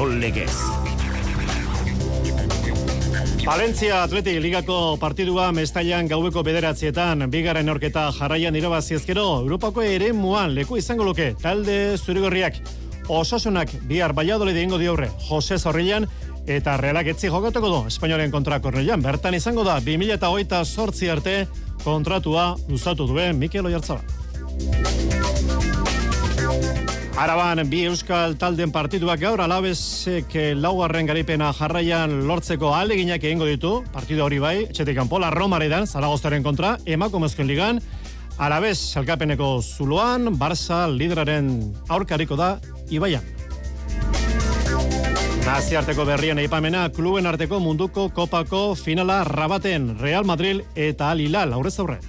Kirol Legez. Valentzia Atletik ligako partidua mestailan gaueko bederatzietan bigarren orketa jarraian irabazi ezkero Europako ere muan leku izango luke talde zurigorriak osasunak bihar baiadole diengo diorre Jose Zorrilan eta realak etzi jokatuko du Espainoaren kontra kornelian bertan izango da 2008 sortzi arte kontratua luzatu duen Mikel Oyarzabal. Araban bi euskal talden partituak gaur alabesek laugarren garipena jarraian lortzeko aleginak egingo ditu, partidu hori bai, etxetik kanpo, la Romaredan, Zaragoztaren kontra, emakumezkoen ligan, alabez salkapeneko zuloan, Barça lideraren aurkariko da, Ibaian. Naziarteko berrien eipamena, kluben arteko munduko kopako finala rabaten Real Madrid eta Alilal aurrez aurre.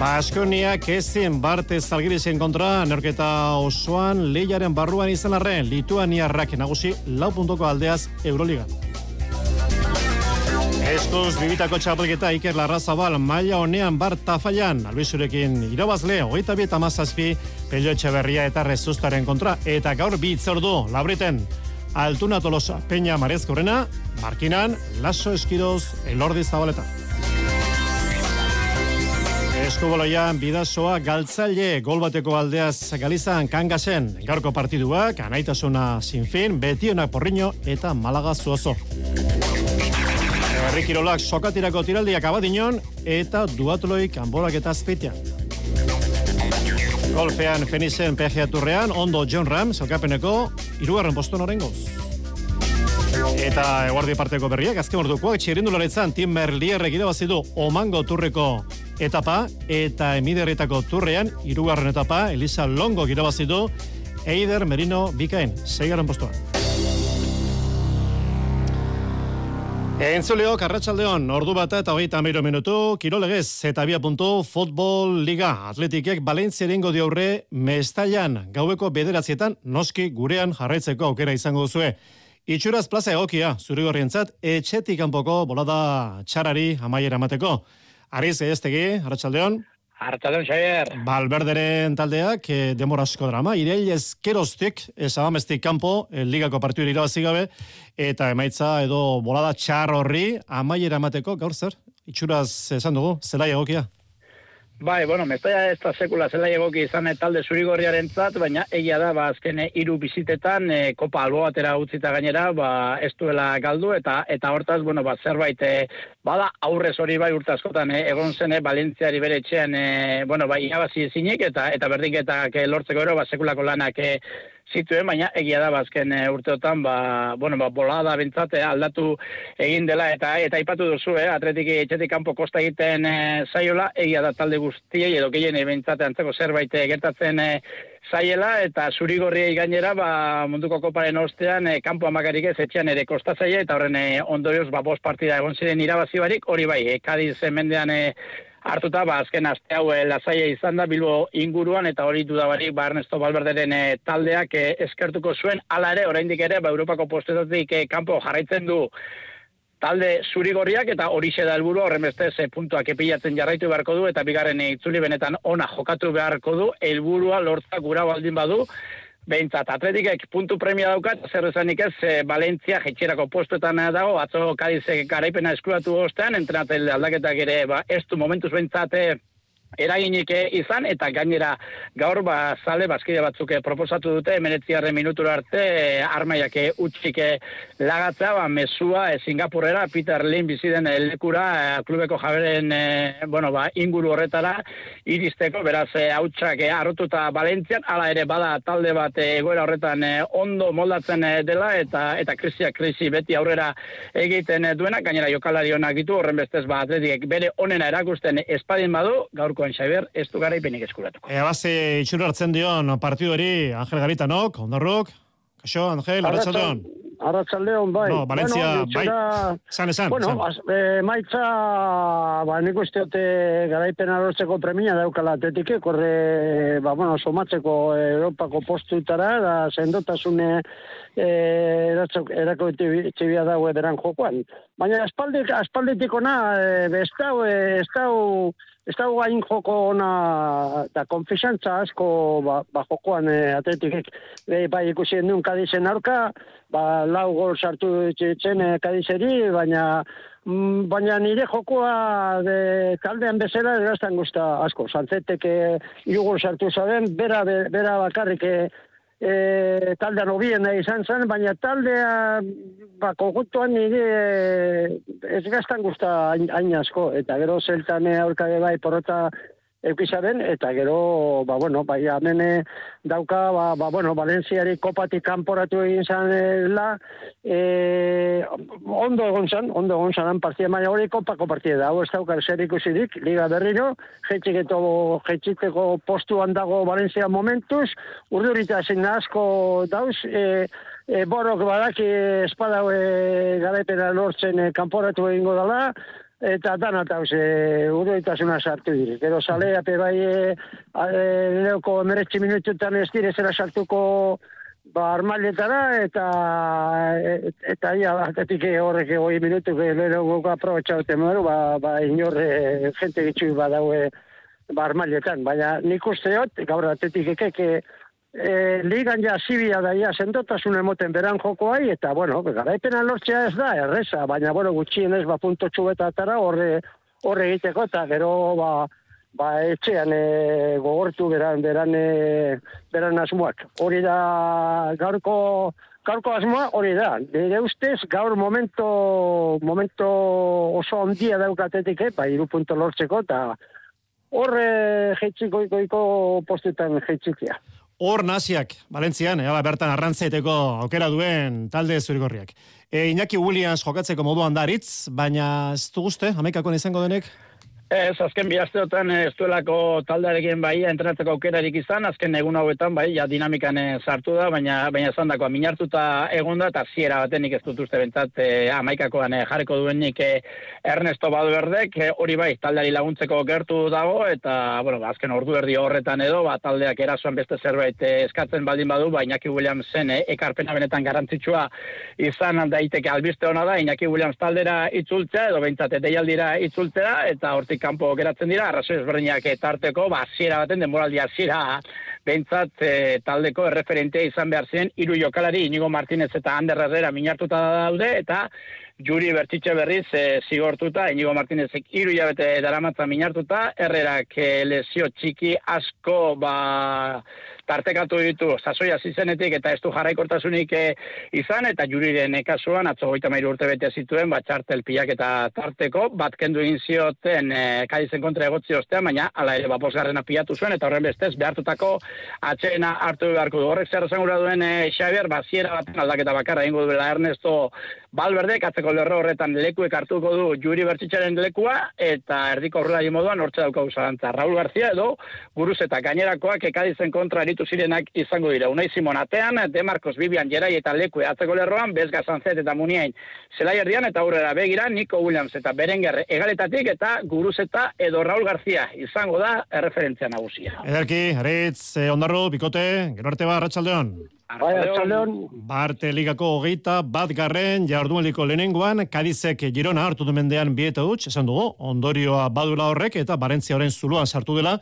Baskoniak ezin Barte Zalgirisen kontra norketa osoan lehiaren barruan izan arren Lituaniarrak nagusi lau puntoko aldeaz Euroliga. Eskuz bibitako txapelketa Iker Larrazabal maila honean bar tafaian albizurekin irabazle hogeita bieta mazazpi pelio etxeberria eta rezustaren kontra eta gaur bitzordu labriten Altuna Tolosa Peña Marezkorrena Markinan Laso Eskidoz Elordi Zabaleta. Eskuboloian bidazoa galtzaile gol bateko aldeaz galizan kangasen gaurko partiduak, anaitasuna sinfin, betionak porriño eta malaga zuozo. Herri Kirolak sokatirako tiraldiak abadinon eta duatloik anbolak eta azpeitean. Golfean Fenizen PGA Turrean, ondo John Ram, zelkapeneko, irugarren poston orengoz. Eta eguardi parteko berriak, azken orduko, txirindularetzan Tim Merlierrek irabazidu Omango Turreko etapa eta emiderretako turrean hirugarren etapa Elisa Longo irabazi du Eider Merino Bikain seigarren postuan. Entzuleo, Karratxaldeon, ordu bata eta hogeita amiro minutu, kirolegez, eta bia puntu, futbol liga, atletikek Valentzia erengo diaurre, mestaian, gaueko bederatzietan, noski gurean jarraitzeko aukera izango duzue. Itxuraz plaza egokia, zuri gorrientzat, etxetik kanpoko bolada txarari amaiera mateko. Ariz, eztegi, Arratxaldeon. Arratxaldeon, Xavier. Balberderen taldeak, e, demora asko drama. Ireil ezkeroztik, ezabamestik kanpo, el ligako partidu irabazi gabe, eta emaitza edo bolada txar horri, amaiera emateko, gaur zer? Itxuraz, esan dugu, zelai egokia? Bai, bueno, mestaia ez da sekula zela egoki izan e, talde zurigorriaren zat, baina egia da, ba, azken hiru bizitetan, e, kopa albo batera utzita gainera, ba, ez duela galdu, eta eta hortaz, bueno, ba, zerbait, e, bada aurrez hori bai urtazkotan, e, egon zene, Balentziari bere etxean, e, bueno, bai, inabazi ezinik, eta eta berdinketak e, lortzeko ero, ba, sekulako lanak e, zituen, baina egia da bazken ba, urteotan, ba, bueno, ba, bolada bintzate aldatu egin dela, eta eta ipatu duzu, eh, atretik etxetik kanpo kosta egiten e, zaiola, egia da talde guztiei, edo gehien bintzate antzeko zerbait eh, gertatzen e, zaiela, eta zurigorriei gainera, ba, munduko koparen ostean, e, kanpo amakarik ez etxean ere kosta zaila, eta horren e, ondorioz, ba, bost partida egon ziren irabazi barik, hori bai, e, kadiz mendean e, hartuta, ba, azken aste hau eh, lasaia izan da Bilbo inguruan, eta hori dudabarik, ba, Ernesto Balberderen e, taldeak e, eskertuko zuen, ala ere, oraindik ere, ba, Europako postetatik kanpo jarraitzen du talde zurigorriak, eta hori da helburu horren beste ze puntuak epilatzen jarraitu beharko du, eta bigarren itzuli benetan ona jokatu beharko du, helburua lortza gura baldin badu, Behintzat, atletikek puntu premia daukat, zer esanik ez, e, Valentzia jetxerako postuetan dago, atzo kadizek garaipena eskuratu ostean, entrenatel aldaketak ere, ba, ez du momentuz behintzat, eraginik izan, eta gainera gaur ba, zale bazkide batzuk proposatu dute, emeretziarren minutura arte, armaiak utxik lagatzea, ba, mesua e, Singapurera, Peter Lin biziden lekura, klubeko jaberen bueno, ba, inguru horretara, iristeko, beraz, hautsak e, arrotuta Valentzian, ala ere bada talde bat egoera horretan ondo moldatzen dela, eta eta krisia krisi beti aurrera egiten duena, gainera jokalari honak ditu, horren bestez ba, atletik bere onena erakusten espadin badu, gaurko gaurkoan Xaber, ez du garaipenik eskuratuko. Ea base itxura hartzen dion partidu hori Angel Garitanok, ondarruk, kaixo, Angel, arratsaldeon. Arratsaldeon bai. No, Valencia bueno, bai. San esan. Bueno, eh, maitza ba nik uste dute garaipena lortzeko premia daukala atletike, korre ba bueno, somatzeko Europako postutara da sendotasune eh erako txibia dago ederan jokoan. Baina aspaldik aspalditik ona eh, bestau eh, estau ez da guain joko ona, da konfisantza asko, ba, ba jokoan e, atletikek, e, bai ikusi endun kadizen aurka, ba, lau gol sartu ditzen e, kadizeri, baina mm, baina nire jokoa de, taldean bezala eraztan guzta asko. Zantzetek e, gol sartu zaben, bera, bera bakarrik e, taldean obien izan zen, baina taldea ba, konjuntuan nire e, ez gaztan guzta hain asko, eta gero zeltane aurkade bai porrota eukizaren, eta gero, ba, bueno, bai, amene dauka, ba, ba, bueno, Valentziari kopatik kanporatu egin zanela, e, ondo egon zan, ondo egon zan, partia maia hori kopako partia da, hau ez dauka zer ikusidik, liga berriro, jetxiketo, jetxiteko postuan dago Valentzia momentuz, urdurita zen asko dauz, e, e, borok badaki espada e, garaipena lortzen e, kanporatu egingo dela, eta dan eta uroitasuna sartu dira. Gero salea pe bai e, leoko meretzi minututan ez dire zera sartuko ba armailetara eta eta ia atetik horrek goi minutu ge lero goka aprobetxaute moru ba, ba inorre gente gitxu badaue ba armailetan. Baina nik usteot, gaur atetik ekeke e, ligan ja zibia da ia sendotasun emoten beran jokoai, eta bueno, garaipena lortzea ez da, erreza, baina bueno, gutxien ez, ba, punto txubetatara horre, horre egiteko, eta gero, ba, ba, etxean e, gogortu beran, beran, e, beran asmoak. Hori da, gaurko, gaurko asmoa, hori da. Nire ustez, gaur momento, momento oso ondia daukatetik, eh, ba, iru punto lortzeko, eta horre jeitxiko iko postetan jeitxikia. Hor naziak, Valentzian, eba, bertan arrantzaiteko aukera duen talde zurigorriak. E, Iñaki Williams jokatzeko moduan daritz, baina ez du guzte, amekakon izango denek? Ez, azken bi asteotan eh, ez duelako taldarekin bai entrenatzeko aukerarik izan, azken egun hauetan bai, ja dinamikan eh, sartu da, baina baina esan dako, minartuta egon da, eta ziera batenik ez dut uste bentsat, e, amaikakoan jarriko duenik Ernesto Badberdek, hori bai, taldeari laguntzeko gertu dago, eta, bueno, ba, azken ordu erdi horretan edo, ba, taldeak erasoan beste zerbait eskatzen baldin badu, ba, Iñaki Williams zen, ekarpena benetan garantzitsua izan daiteke albiste hona da, Iñaki Williams taldera itzultzea, edo bentsat, deialdira itzultzea, eta hortik kanpo geratzen dira, arrazoi ezberdinak tarteko, ba, ziera baten, denboraldia ziera, bentsat e, taldeko erreferentea izan behar zen, hiru jokalari, Inigo Martinez eta Ander Herrera minartuta daude, eta juri bertitxe berriz e, zigortuta, Inigo Martinezek hiru jabete daramatza minartuta, Herrerak e, lesio txiki asko, ba, tartekatu ditu sasoia zizenetik eta ez du jarraikortasunik e, izan eta juriren kasuan atzo goita mairu urte bete zituen bat txartel pilak eta tarteko bat kendu egin zioten e, kaizen kontra egotzi ostean baina ala ere baposgarren apiatu zuen eta horren bestez behartutako atxena hartu beharko du horrek zer esangura duen e, Xavier baziera bat aldaketa bakarra ingo duela Ernesto Balberde, katzeko lerro horretan lekuek hartuko du juri bertxitzaren lekua, eta erdiko horrela moduan hortze dauka usarantza. Raul García edo, guruz eta gainerakoak ekadizen kontra eritu zirenak izango dira. Unai Simon atean, De Marcos Bibian jerai eta lekue atzeko lerroan, Bezga Sanzet eta Muniain zelai erdian, eta aurrera begira, Nico Williams eta Berenger egaletatik, eta guruz eta edo Raul García izango da erreferentzia nagusia. Ederki, Aritz, eh, ondarru, bikote, gero arte ba. Bai, Arratxaldeon. Barte ligako hogeita, bat garren, jardueliko lehenengoan, Kadizek Girona hartu du mendean bieta dutx, esan dugu, ondorioa badula horrek, eta Barentzia horren zuluan sartu dela,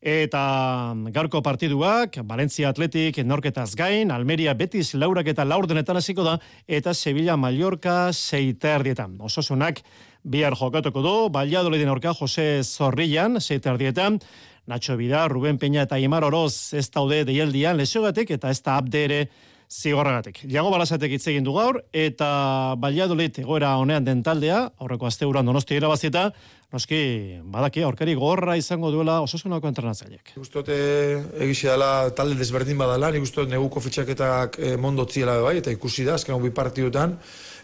eta gaurko partiduak, Balentzia Atletik, Norketaz gain, Almeria Betis, Laurak eta Laurdenetan hasiko da, eta Sevilla Mallorca, Seiterdietan. Ososunak, bihar jokatuko du, Baliadoliden orka Jose Zorrillan, Seiterdietan, Nacho Bida, Ruben Peña eta Imar Oroz ez daude deialdian lesiogatik eta ez da abdere zigorragatik. Jago balazatek hitz egin du gaur eta Valladolid egoera honean den taldea, aurreko asteuran donosti irabazieta, noski badaki aurkari gorra izango duela osasunako entrenatzaileak. Gustote egisi dela talde desberdin badala, ni gustot neguko fitxaketak e, mondotziela bai eta ikusi da azken bi partidutan.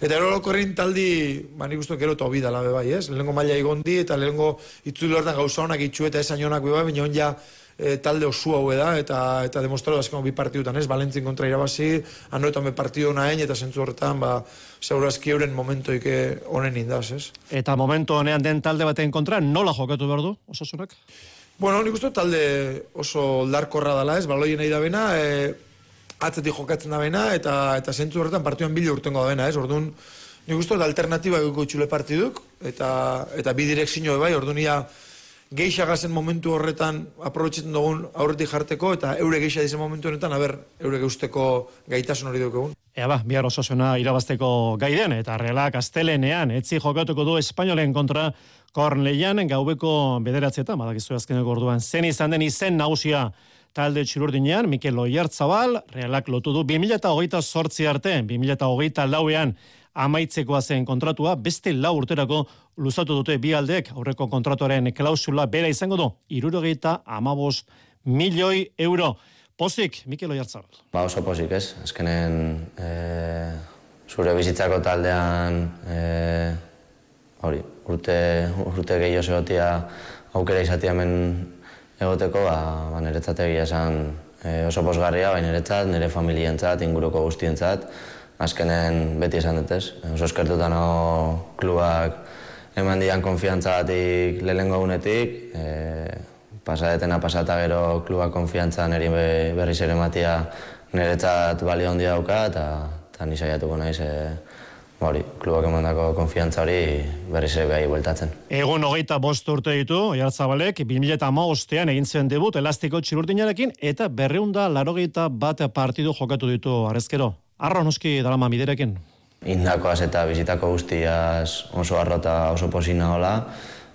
Eta ero lokorrin taldi, ba, nik uste gero tobi dala bai, ez? Lehenko maila igondi eta lehenko itzuli hortan gauza honak itxu eta esan jonak bai, baina ja e, talde osu hau da, eta eta demostratu azken bi partidutan, ez? Balentzin kontra irabazi, anoetan be partidu nahen, eta zentzu horretan, ba, segurazki euren momentoik honen indaz, ez? Eta momentu honean den talde baten kontra, nola jokatu behar du, osasunak? Bueno, nik uste talde oso larkorra dala, ez? Baloien nahi da bena, e, atzetik jokatzen da bena, eta, eta zentzu horretan partioan bilo urtengo da bena, ez? Orduan, nik uste alternatiba egoko itxule partiduk, eta, eta bi direkzio bai, orduan ia geixa gazen momentu horretan aprobetxetan dugun aurretik jarteko, eta eure geixa dizen momentu honetan, aber, eure geusteko gaitasun hori dukegun. Ea ba, bihar osasuna irabazteko gaiden, eta realak astelenean, etzi jokatuko du Espainolen kontra Kornleian, gaubeko bederatzeta, badakizu azkeneko orduan, zen izan den izen nausia talde txirurdinean, Mikel Oiartzabal, realak lotu du 2008 sortzi arte, 2008 lauean, amaitzekoa zen kontratua, beste lau urterako luzatu dute bi aldeek aurreko kontratuaren klausula bera izango du, irurogeita amabost milioi euro. Pozik, Mikel Oiartzabal. Ba oso pozik ez, azkenen e, zure bizitzako taldean e, hori, urte, urte gehiago zegotia aukera izatea hemen egoteko, ba, ba niretzat egia esan e, oso posgarria, baina niretzat, nire familientzat, inguruko guztientzat, azkenen beti esan dut ez. Oso eskertuta nago klubak eman dian konfiantza batik lehenko egunetik. E, pasadetena pasata gero klubak konfiantza niri berriz ere matia niretzat balio handia dauka eta, eta nisaiatuko naiz e, hori, klubak emandako konfiantza hori berriz ere behai bueltatzen. Egun hogeita bost urte ditu, Oiartzabalek, 2000 eta ostean egin zen debut elastiko txirurdinarekin eta berreunda larogeita bat partidu jokatu ditu arrezkero. Arro noski dalama miderekin? Indakoaz eta bizitako guztiaz oso arrota oso posina hola,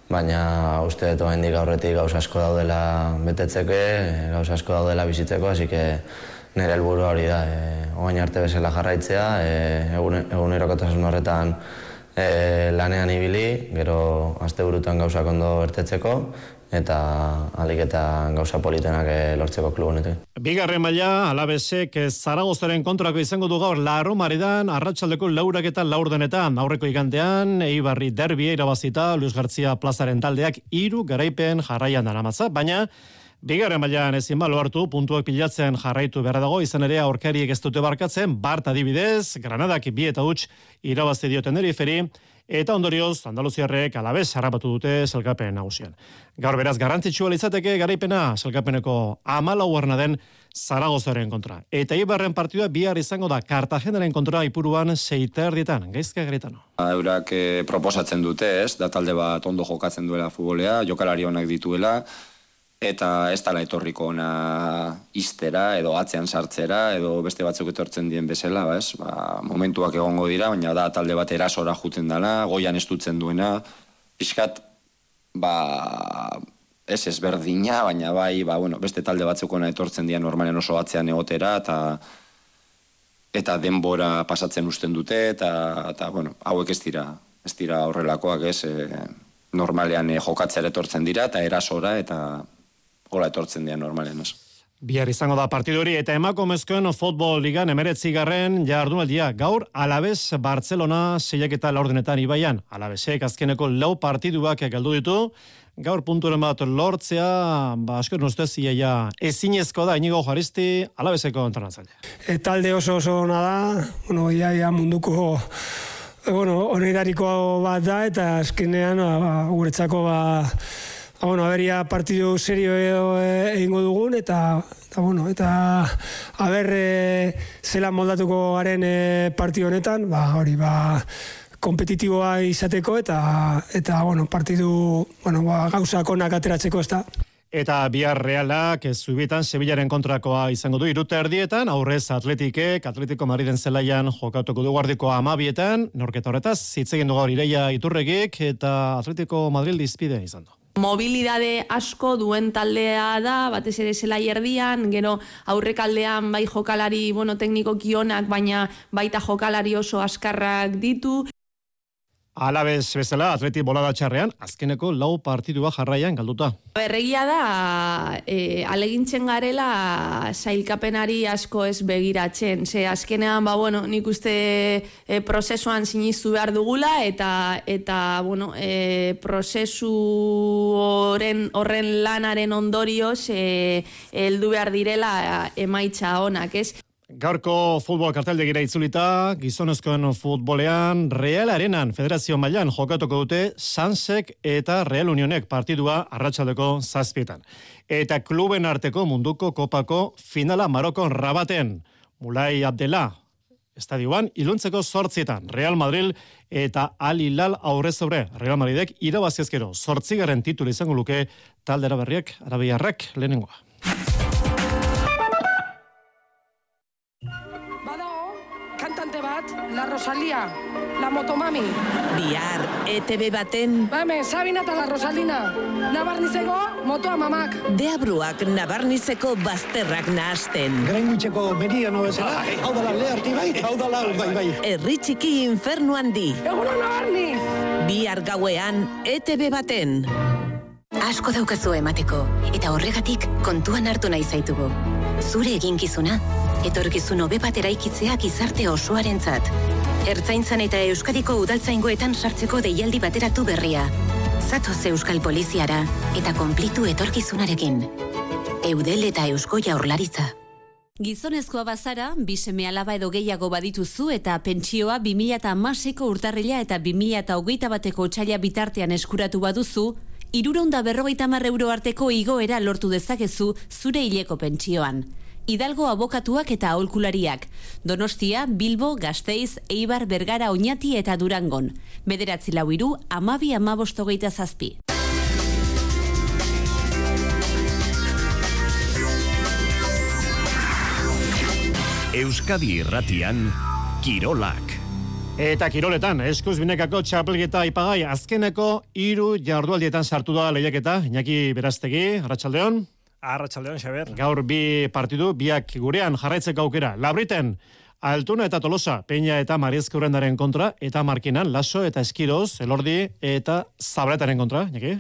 baina uste dut hendik aurretik gauz asko daudela betetzeke, gauz asko daudela bizitzeko, hasi que nire helburu hori da, e, oain arte bezala jarraitzea, e, egun, egun horretan e, lanean ibili, gero azte burutan gauzak ondo ertetzeko, eta alik eta gauza politenak eh, lortzeko klubonetik. Bigarren maila, alabesek eh, Zaragozaren kontrako izango du gaur Larro Maridan, arratsaldeko laurak eta laurdenetan, aurreko igantean, Eibarri derbia irabazita, Luis García plazaren taldeak hiru garaipen jarraian daramatza, baina Bigarren mailan ezin balo hartu, puntuak pilatzen jarraitu behar dago, izan ere aurkariek ez dute barkatzen, Bart adibidez, Granadak bi eta huts irabazi dioten eriferi, eta ondorioz Andaluziarrek alabez harrapatu dute zelkapen nagusian. Gaur beraz garrantzitsua litzateke garaipena zelkapeneko amalau den Zaragozaren kontra. Eta Ibarren partidua bihar izango da Kartagenaren kontra ipuruan seita erdietan. Gaizka gretano. Eurak eh, proposatzen dute ez, da talde bat ondo jokatzen duela futbolea, jokalari honak dituela, eta ez tala etorriko ona iztera edo atzean sartzera edo beste batzuk etortzen dien bezala, ba, ez? Ba, momentuak egongo dira, baina da talde bat erasora juten dela, goian estutzen duena, pixkat, ba, ez ezberdina, baina bai, ba, bueno, beste talde batzuk ona etortzen dien normalen oso atzean egotera, eta eta denbora pasatzen usten dute, eta, eta bueno, hauek ez dira, ez dira horrelakoak, ez, e, normalean e, jokatzera etortzen dira, eta erasora, eta hola etortzen dira normalen, ez. Bihar izango da partidu hori eta emakumezkoen futbol ligan emeretzi garren jardunaldia gaur Alabez Barcelona zeiak eta laurdenetan ibaian. Alabezek azkeneko lau partiduak galdu ditu. Gaur punturen bat lortzea, ba, asker nuztez, iaia ezinezko da, inigo jaristi, alabezeko entrenatzaile. E, talde oso oso ona da, bueno, iaia munduko e, bueno, onedariko bat da, eta azkenean, ba, guretzako, Ba, bueno, aberia partidu serio eh, egingo dugun, eta, eta, bueno, eta aber e, zela moldatuko garen e, partidu honetan, ba, hori, ba, kompetitiboa izateko, eta, eta bueno, partidu, bueno, ba, gauza konak ateratzeko ez da. Eta bihar realak ez zubietan Sevillaren kontrakoa izango du irute erdietan, aurrez atletikek, atletiko mariden zelaian jokatuko du guardiko amabietan, norketa horretaz, zitzegin dugu ireia iturregik, eta atletiko Madrid dizpide izan du mobilidade asko duen taldea da, batez ere zela erdian, gero aurrekaldean bai jokalari bueno, tekniko kionak, baina baita jokalari oso askarrak ditu. Alabez bezala, atleti bolada txarrean, azkeneko lau partidua jarraian galduta. Berregia da, e, alegintzen garela sailkapenari asko ez begiratzen. Ze azkenean, ba, bueno, nik uste e, prozesuan sinistu behar dugula, eta, eta bueno, e, prozesu horren, horren lanaren ondorioz, e, eldu behar direla emaitza honak, ez? Gaurko futbol kartelde gira itzulita, gizonezkoen futbolean Real Arenan Federazio Mailan jokatuko dute Sansek eta Real Unionek partidua arratsaldeko zazpietan. Eta kluben arteko munduko kopako finala Marokon rabaten. Mulai Abdela, estadioan, iluntzeko sortzietan, Real Madrid eta Al Hilal aurrez aurre. Real Madridek irabaziezkero, sortzigaren titulu izango luke, taldera berriak, arabiarrak, lehenengoa. Kantante bat, La Rosalia, La Motomami. Bihar, ETV baten... Bame, Sabina eta La Rosalina. Nabarnizeko, motoa mamak. Deabruak nabarnizeko bazterrak nahasten. Greinitxeko meridiano bezala, hau da la leharti bai, hau da la bai bai. Herri txiki infernu handi. Eguno nabarniz! Bihar gauean, ETV baten. Asko daukazu emateko, eta horregatik kontuan hartu nahi zaitugu. Zure eginkizuna, etorkizun hobe bat eraikitzea gizarte osoarentzat. Ertzaintzan eta Euskadiko udaltzaingoetan sartzeko deialdi bateratu berria. Zatoz Euskal Poliziara eta konplitu etorkizunarekin. Eudel eta Eusko Jaurlaritza. Gizonezkoa bazara, biseme alaba edo gehiago badituzu eta pentsioa 2006ko urtarrila eta 2008 bateko txaila bitartean eskuratu baduzu, iruronda berrogeita mar euro arteko igoera lortu dezakezu zure hileko pentsioan. Hidalgo abokatuak eta aholkulariak. Donostia, Bilbo, Gasteiz, Eibar, Bergara, Oñati eta Durangon. Bederatzi lau iru, amabi amabostogeita zazpi. Euskadi irratian, Kirolak. Eta kiroletan, eskuz binekako txapelgeta ipagai azkeneko hiru jardualdietan sartu da lehiaketa. Iñaki Beraztegi, Arratsaldeon. Arratsaldeon, Xaber. Gaur bi partidu, biak gurean jarraitzeko aukera. Labriten, Altuna eta Tolosa, Peña eta Mariezkurrendaren kontra, eta Markinan, Laso eta Eskiroz, Elordi eta Zabretaren kontra, Iñaki?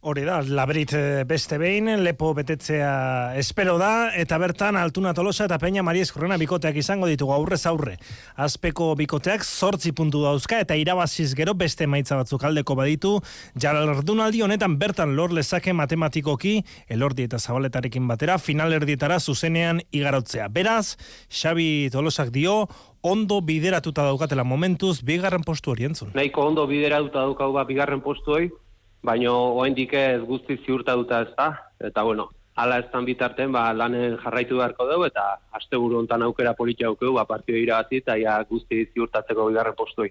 Hori da, labrit eh, beste behin, lepo betetzea espero da, eta bertan Altuna Tolosa eta Peña Mariez Korrena bikoteak izango ditugu aurrez aurre. Azpeko bikoteak sortzi puntu dauzka eta irabaziz gero beste maitza batzuk aldeko baditu, jalardunaldi honetan bertan lor lezake matematikoki, elordi eta zabaletarekin batera, finalerdietara zuzenean igarotzea. Beraz, Xabi Tolosak dio, ondo bideratuta daukatela momentuz, bigarren postu hori entzun. Nahiko ondo bideratuta daukau ba, bigarren postu hori, baino oraindik ez guzti ziurtatuta ez da eta bueno hala ez bitarten ba lanen jarraitu beharko dugu eta asteburu hontan aukera politia aukeu ba partido irabazi eta ja guzti ziurtatzeko bigarren postuei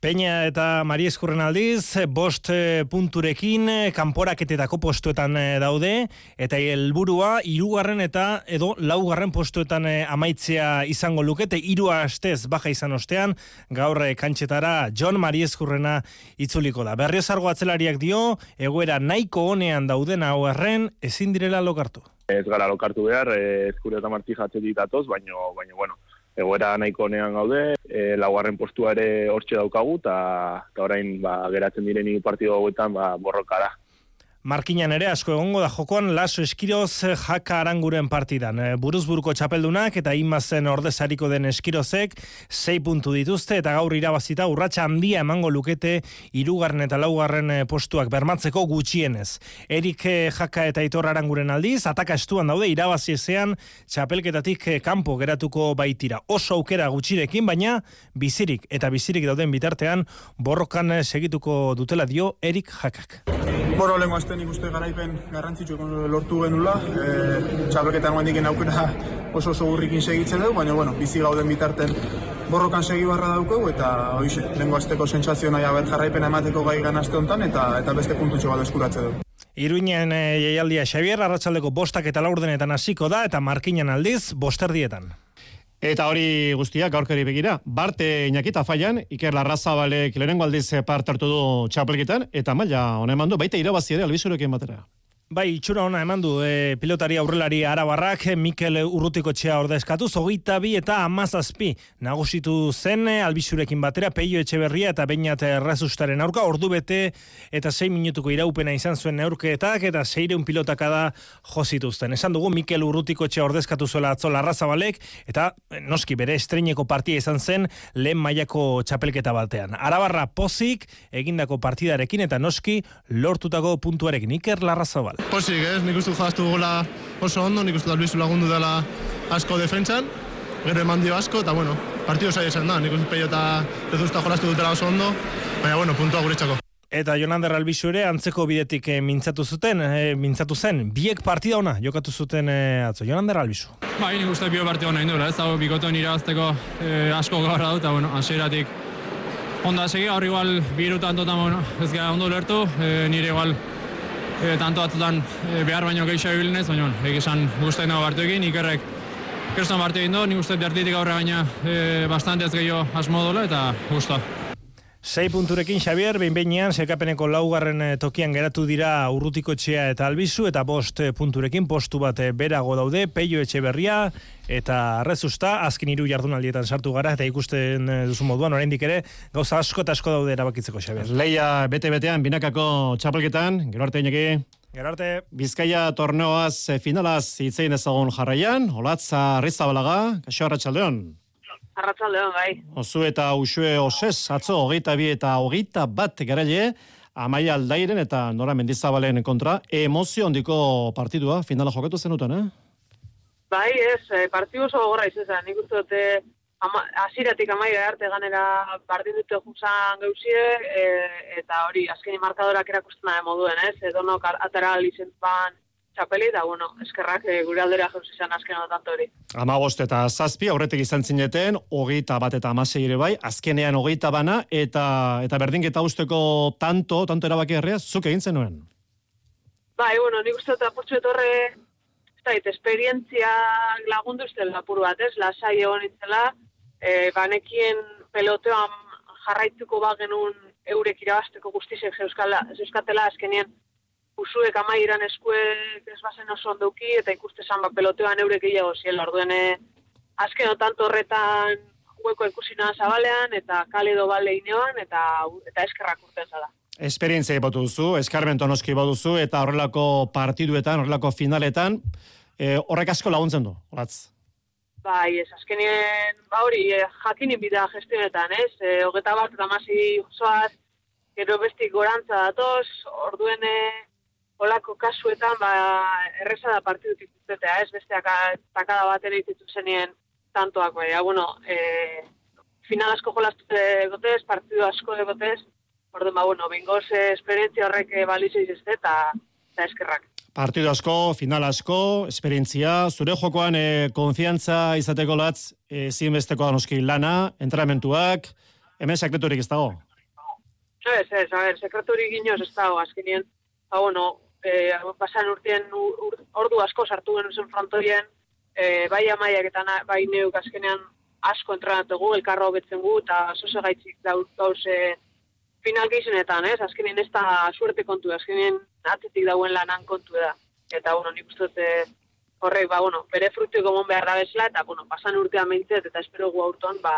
Peña eta Mari Eskurren aldiz, bost eh, punturekin eh, kanporaketetako postuetan eh, daude, eta helburua hirugarren eta edo laugarren postuetan amaitzea izango lukete, hiru astez baja izan ostean, gaur kantxetara John Mari Eskurrena itzuliko da. Berriozargo atzelariak dio, egoera nahiko honean dauden hau erren, ezin direla lokartu. Ez gara lokartu behar, eskure eta marti jatze ditatoz, baino, baino, bueno, egoera nahiko honean gaude, e, laugarren postua ere hortxe daukagu, eta orain ba, geratzen direni partidu hauetan ba, borroka da. Markinan ere asko egongo da jokoan Laso Eskiroz jaka aranguren partidan. Eh, buruzburuko txapeldunak eta inmazen ordezariko den Eskirozek sei puntu dituzte eta gaur irabazita urratsa handia emango lukete irugarren eta laugarren eh, postuak bermatzeko gutxienez. Erik eh, jaka eta itor aranguren aldiz, ataka estuan daude irabazi ezean txapelketatik kanpo geratuko baitira. Oso aukera gutxirekin, baina bizirik eta bizirik dauden bitartean borrokan segituko dutela dio Erik jakak. Boro, aste nik uste garaipen garrantzitsu lortu genula. E, txapelketan guen diken aukera oso oso burrikin segitzen dugu, baina bueno, bizi gauden bitarten borrokan segi barra daukagu eta hoize, lengo azteko sentsazio nahi haber jarraipena emateko gai ganazte hontan eta eta beste puntutxo bat eskuratze dugu. Iruinen e, jaialdia Xavier, arratsaldeko bostak eta laurdenetan hasiko da eta markinan aldiz bosterdietan. Eta hori guztia gaurkari begira, Barte Iñakita Faian, Iker Larrazabalek lehenengo aldiz part hartu du txapelketan, eta maila hona eman du, baita irabazi ere albizurekin batera. Bai, itxura ona eman du e, pilotari aurrelari arabarrak, Mikel Urrutiko txea ordezkatu, zogeita bi eta amazazpi nagusitu zen e, albisurekin batera, peio etxeberria eta bainat errazustaren aurka, ordu bete eta 6 minutuko iraupena izan zuen neurkeetak eta seireun pilotaka da josituzten. Esan dugu, Mikel Urrutiko txea ordezkatu zuela atzola arrazabalek, eta noski bere estreineko partia izan zen lehen mailako txapelketa batean. Arabarra pozik, egindako partidarekin eta noski lortutako puntuarekin. Iker Larrazabal. Posik, ez, nik uste jaztu gula oso ondo, nik uste albizu lagundu dela asko defentsan, gero eman dio asko, eta bueno, partidu zai esan da, nik uste peio eta rezuzta jolastu dutela oso ondo, baina bueno, puntua guretzako. Eta Jonander Albizu ere antzeko bidetik e, mintzatu zuten, e, mintzatu zen, biek partida ona jokatu zuten e, atzo. Jonander Albizu. Ba, nik uste bio partida ona indura, ez dago bikoton irabazteko e, asko gaurra dut, eta bueno, hasieratik onda segi, gaur igual biru tantotan, bueno, ez gara ondo lertu, e, nire igual e, tanto batzutan e, behar baino gehiago ibilinez, baina egizan guztain dago egin, ikerrek kriston bartu egin du, nik uste dertitik aurre baina e, ez gehiago asmo dola, eta guztua. Sei punturekin Xavier, behin behinean, sekapeneko laugarren eh, tokian geratu dira urrutiko etxea eta albizu, eta bost eh, punturekin postu bat eh, berago daude, peio etxe berria, eta arrezusta, azken hiru jardunaldietan sartu gara, eta ikusten duzu moduan, oraindik ere, gauza asko eta asko daude erabakitzeko Xavier. Leia bete-betean, binakako txapelketan, gero arte inaki. Gero arte. Bizkaia torneoaz finalaz hitzein ezagun jarraian, olatza rizabalaga, kaxo arratxaldeon. Arratxaldeon, bai. Ozu eta usue osez, atzo, hogeita bi eta hogeita bat garaile, amaia aldairen eta nora mendizabalen kontra, emozio ondiko partidua, finala jokatu zenuten, eh? Bai, ez, eh, partidu oso gogorra izan, nik uste dute asiratik amaia arte ganera partidute juzan gauzie, e, eta hori, azkeni markadorak erakusten da moduen, ez? Edonok atara ban txapeli, da, bueno, eskerrak e, gure aldera jauz izan azken tanto hori. Ama eta zazpi, aurretik izan zineten, hogeita bat eta amasei ere bai, azkenean hogeita bana, eta eta berdinketa usteko tanto, tanto erabaki herria, zuk egin zenuen? Bai, bueno, nik uste eta portzu etorre, ez da, esperientzia lagundu izten lapur bat, ez, lasai egon itzela, e, banekien peloteoan jarraituko bagenun eurek irabazteko guztizek euskatela azkenien usuek amairan eskuek ez bazen oso onduki, eta ikuste zan bat peloteoan eurek gehiago ziela, orduen eh, azken otanto horretan hueko ikusina zabalean, eta kale do bale ineoan, eta, eta eskerrak urten zada. Esperientzia ipatu duzu, eskarmento noski duzu, eta horrelako partiduetan, horrelako finaletan, e, horrek asko laguntzen du, horatz? Bai, ez, azkenien, ba hori, e, jakinin bida gestionetan, ez? E, hogeta bat, eta masi zoaz, gero bestik gorantza datoz, orduen olako kasuetan ba erresa da partidutik ikustetea, ez besteak takada bat ere ikutu zenien tantoak bai. Ja, bueno, eh final asko jolastu gotez, partidu asko de gotez. Orduan ba bueno, bengoz esperientzia horrek balizu ez eta eta eskerrak. Partidu asko, final asko, esperientzia, zure jokoan e, konfiantza izateko latz, e, zinbesteko anoski lana, entramentuak, hemen sekreturik ez dago? Ez, ez, a ver, sekreturik inoz ez dago, azkenien, ba, bueno, e, pasan urtean ordu asko sartu genuen zen frontoien, e, bai amaiak eta na, bai neuk azkenean asko entrenatugu, elkarro betzen gu, eta zoze gaitzik dauz e, final gehizenetan, ez? Azkenean ez da suerte kontu, azkenean atzitik dauen lanan kontu da. Eta, bueno, nik uste dute horrek, ba, bueno, bere frutu gomon behar da bezala, eta, bueno, pasan urtean mentzet, eta espero gu aurton, ba,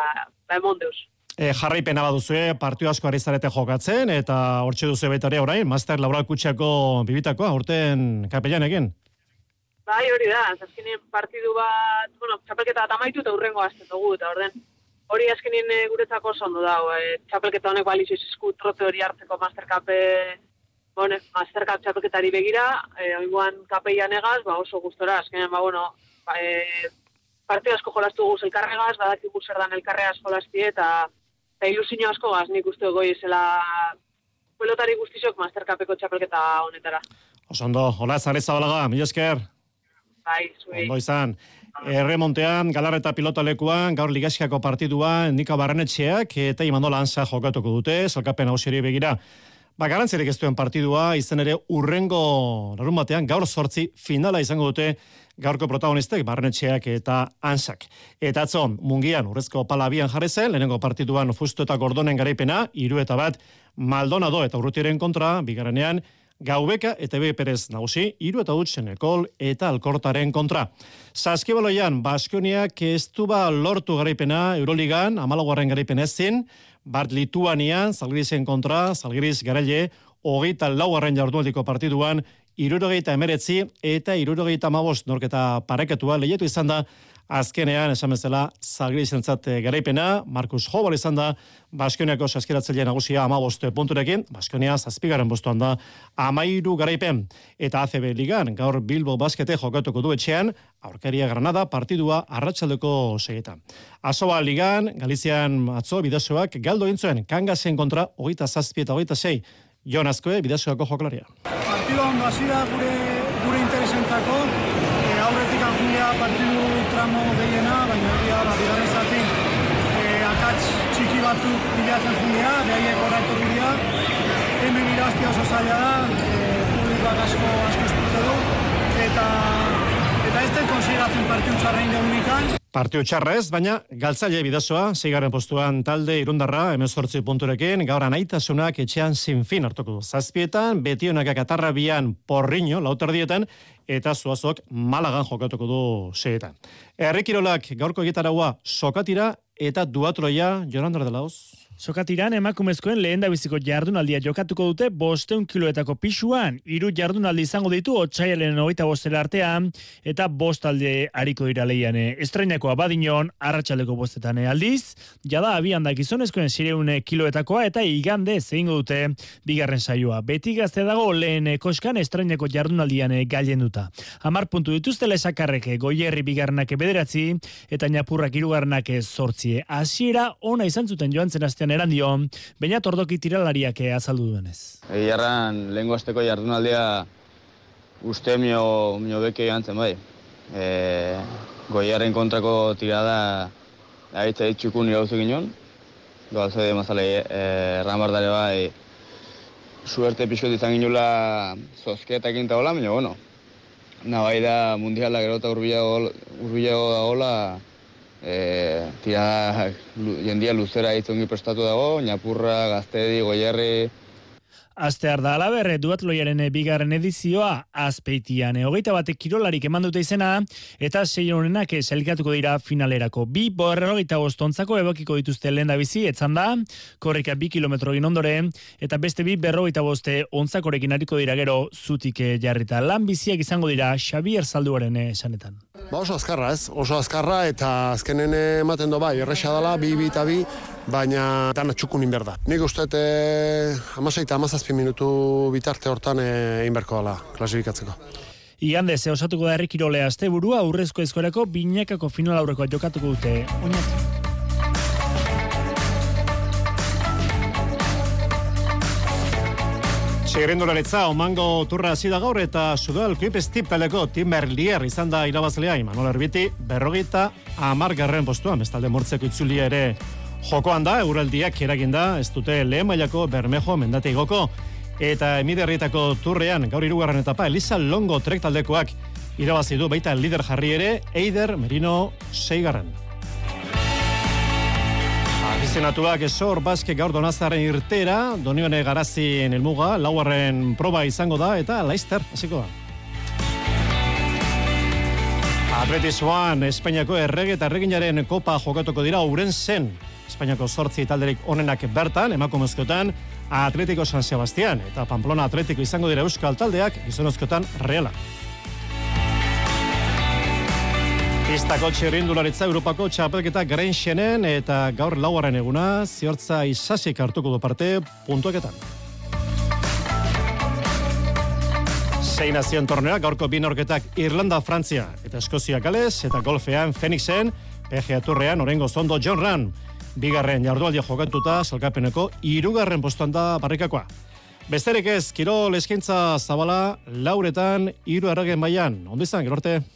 ba emon e, jarraipena baduzue, partio asko ari zarete jokatzen, eta hortxe duzu baita orain, Master Laboral Kutsiako bibitakoa, urten kapellan egin? Bai, hori da, azkenien partidu bat, bueno, txapelketa bat amaitu eta urrengo azten dugu, eta orden, hori azkenien eh, guretzako oso ondo dago, e, txapelketa honek balizu izizku trote hori hartzeko Master Cup, bueno, Master Cup txapelketari begira, e, oinguan kapeian egaz, ba, oso gustora, azkenien, ba, bueno, ba, e, partio asko jolastu guz elkarregaz, badakigu zer dan elkarregaz jolasti, eta eta ilusio asko gaz nik uste goi zela pelotari guztizok masterkapeko txapelketa honetara. Osondo, hola, zare zabalaga, mi esker. Bai, zui. Ondo izan. Erremontean, galarreta pilota lekuan, gaur ligaskiako partidua, nika barrenetxeak, eta imandola ansa jokatuko dute, salkapen hauseri begira. Ba, garantzirik ez duen partidua, izan ere urrengo larun batean, gaur sortzi finala izango dute gaurko protagonistek, barrenetxeak eta ansak. Eta atzo, mungian, urrezko palabian jarri zen, lehenengo partiduan fustu eta gordonen garaipena, iru eta bat, Maldonado eta urrutiren kontra, bigarrenean, Gaubeka eta Ebe Perez nagusi, iru eta utxen ekol eta alkortaren kontra. Saskibaloian, Baskoniak ez ba lortu garaipena Euroligan, amalagoaren garaipena ezin, Bart Lituanian, Zalgirizen kontra, Zalgiriz garaile, hogeita laugarren jardualdiko partiduan, irurogeita emeretzi eta irurogeita mabos norketa pareketua lehiatu izan da. Azkenean esan bezala zagri zentzat eh, garaipena, Markus Hobal izan da Baskoniako saskiratzaile nagusia amaboste punturekin, Baskonia zazpigaren bostuan da amairu garaipen. Eta ACB ligan gaur Bilbo baskete jokatuko du etxean, aurkaria Granada partidua arratsaldeko segetan. Asoba ligan, Galizian atzo bidezoak galdo intzuen kangasen kontra hogeita zazpi eta hogeita sei Jon Azkoe, bidazoako jokalaria. Partidua ondo hasi gure, gure interesentzako, e, aurretik anjungea partidu tramo gehiena, baina egia da, bigarren zati, e, akats txiki batzuk bilatzen jungea, behaiek horatu dira, hemen iraztia oso zaila da, e, publikoak asko asko estutze du, eta eta ez den konsideratzen partidu txarrein deunikan. Partio txarra ez, baina galtzaile bidazoa, zeigarren postuan talde irundarra, emezortzi punturekin, gaur anaitasunak etxean sinfin hartuko du. Zazpietan, betionak akatarra bian porriño, lauterdietan, eta zuazok malagan jokatuko du seetan. Errikirolak gaurko gitaragua sokatira eta duatroia, Jonandra de Laos. Sokatiran emakumezkoen lehen biziko jardunaldia jokatuko dute bosteun kiloetako pisuan, hiru jardunaldi izango ditu otxaialen hogeita bostela artean, eta bost alde hariko dira lehian. Estrenako abadinon, arratsaleko bostetan aldiz, jada abian da gizonezkoen sireune kiloetakoa, eta igande zein dute bigarren saioa. Beti gazte dago lehen koskan estrenako jardunaldian gailen duta. Amar puntu dituzte lesakarrek goierri bigarrenak bederatzi, eta napurrak irugarrenak sortzie. Hasiera ona izan zuten joan zen astean eran dio, baina tordoki tiralariak azaldu duenez. Egiarran, lehen gozteko jardunaldea uste mio, mio beke gantzen bai. E, goiaren kontrako tirada ahitza ditxukun irauzu ginen, doalze de mazale e, ramardare bai, suerte pixot izan ginula zozketak inta hola, baina bueno, nabai da mundiala gero eta urbilago da hola, e, tira jendia luzera itzongi prestatu dago, Ñapurra, Gaztedi, Goierri, Astear da alaberre duatloiaren bigarren edizioa azpeitian. Hogeita batek kirolarik eman dute izena eta sei honenak selkatuko dira finalerako. Bi borrerogeita bostontzako ebokiko dituzte lehen da bizi, etzan da, korrika bi kilometro ondoren eta beste bi berrogeita boste ontzakorekin hariko dira gero zutik jarrita. Lan biziak izango dira Xavier Zalduaren esanetan. Ba oso azkarra ez, oso azkarra eta azkenen ematen do bai, erresa dela, bi, bi eta bi, baina dana txukun inber da. Nik uste e, amaseita amazazpi minutu bitarte hortan e, inberko dela klasifikatzeko. Igande, ze osatuko da errikirolea azte burua, urrezko ezkoreko binekako final aurrekoa jokatuko dute. Oinat. Segirendularitza, omango turra hasi gaur eta sudual kuip estip taleko Timber Lier izan da irabazlea Imanol Erbiti berrogeita amar garren postuan, bestalde mortzeko itzulia ere jokoan da, euraldiak eraginda, ez dute lehen mailako bermejo mendate igoko. Eta emiderrietako turrean, gaur irugarren etapa, Elisa Longo trek taldekoak irabazi du baita lider jarri ere, Eider Merino Seigarren. Afizenatuak esor baske gaur donazaren irtera, donione garazien elmuga, lauarren proba izango da, eta laizter, hasiko da. Atletismoan, Espainiako errege eta erreginaren kopa jokatuko dira uren zen. Espainiako sortzi talderik onenak bertan, emakumezkotan, Atletico San Sebastián eta Pamplona Atletico izango dira euskal taldeak, gizonozkotan reala. Pistako txirrindularitza Europako txapelketa Grenxenen eta gaur lauaren eguna ziortza isasik hartuko du parte puntuaketan. Zein nazion tornea gaurko binorketak Irlanda, Frantzia eta Eskozia Gales eta golfean Fenixen, PGA Turrean orengo zondo John Ran. Bigarren jardualdia jokatuta salkapeneko irugarren postuan da barrikakoa. Besterik ez, Kirol eskaintza zabala lauretan iru erregen baian. Ondo izan, gerorte?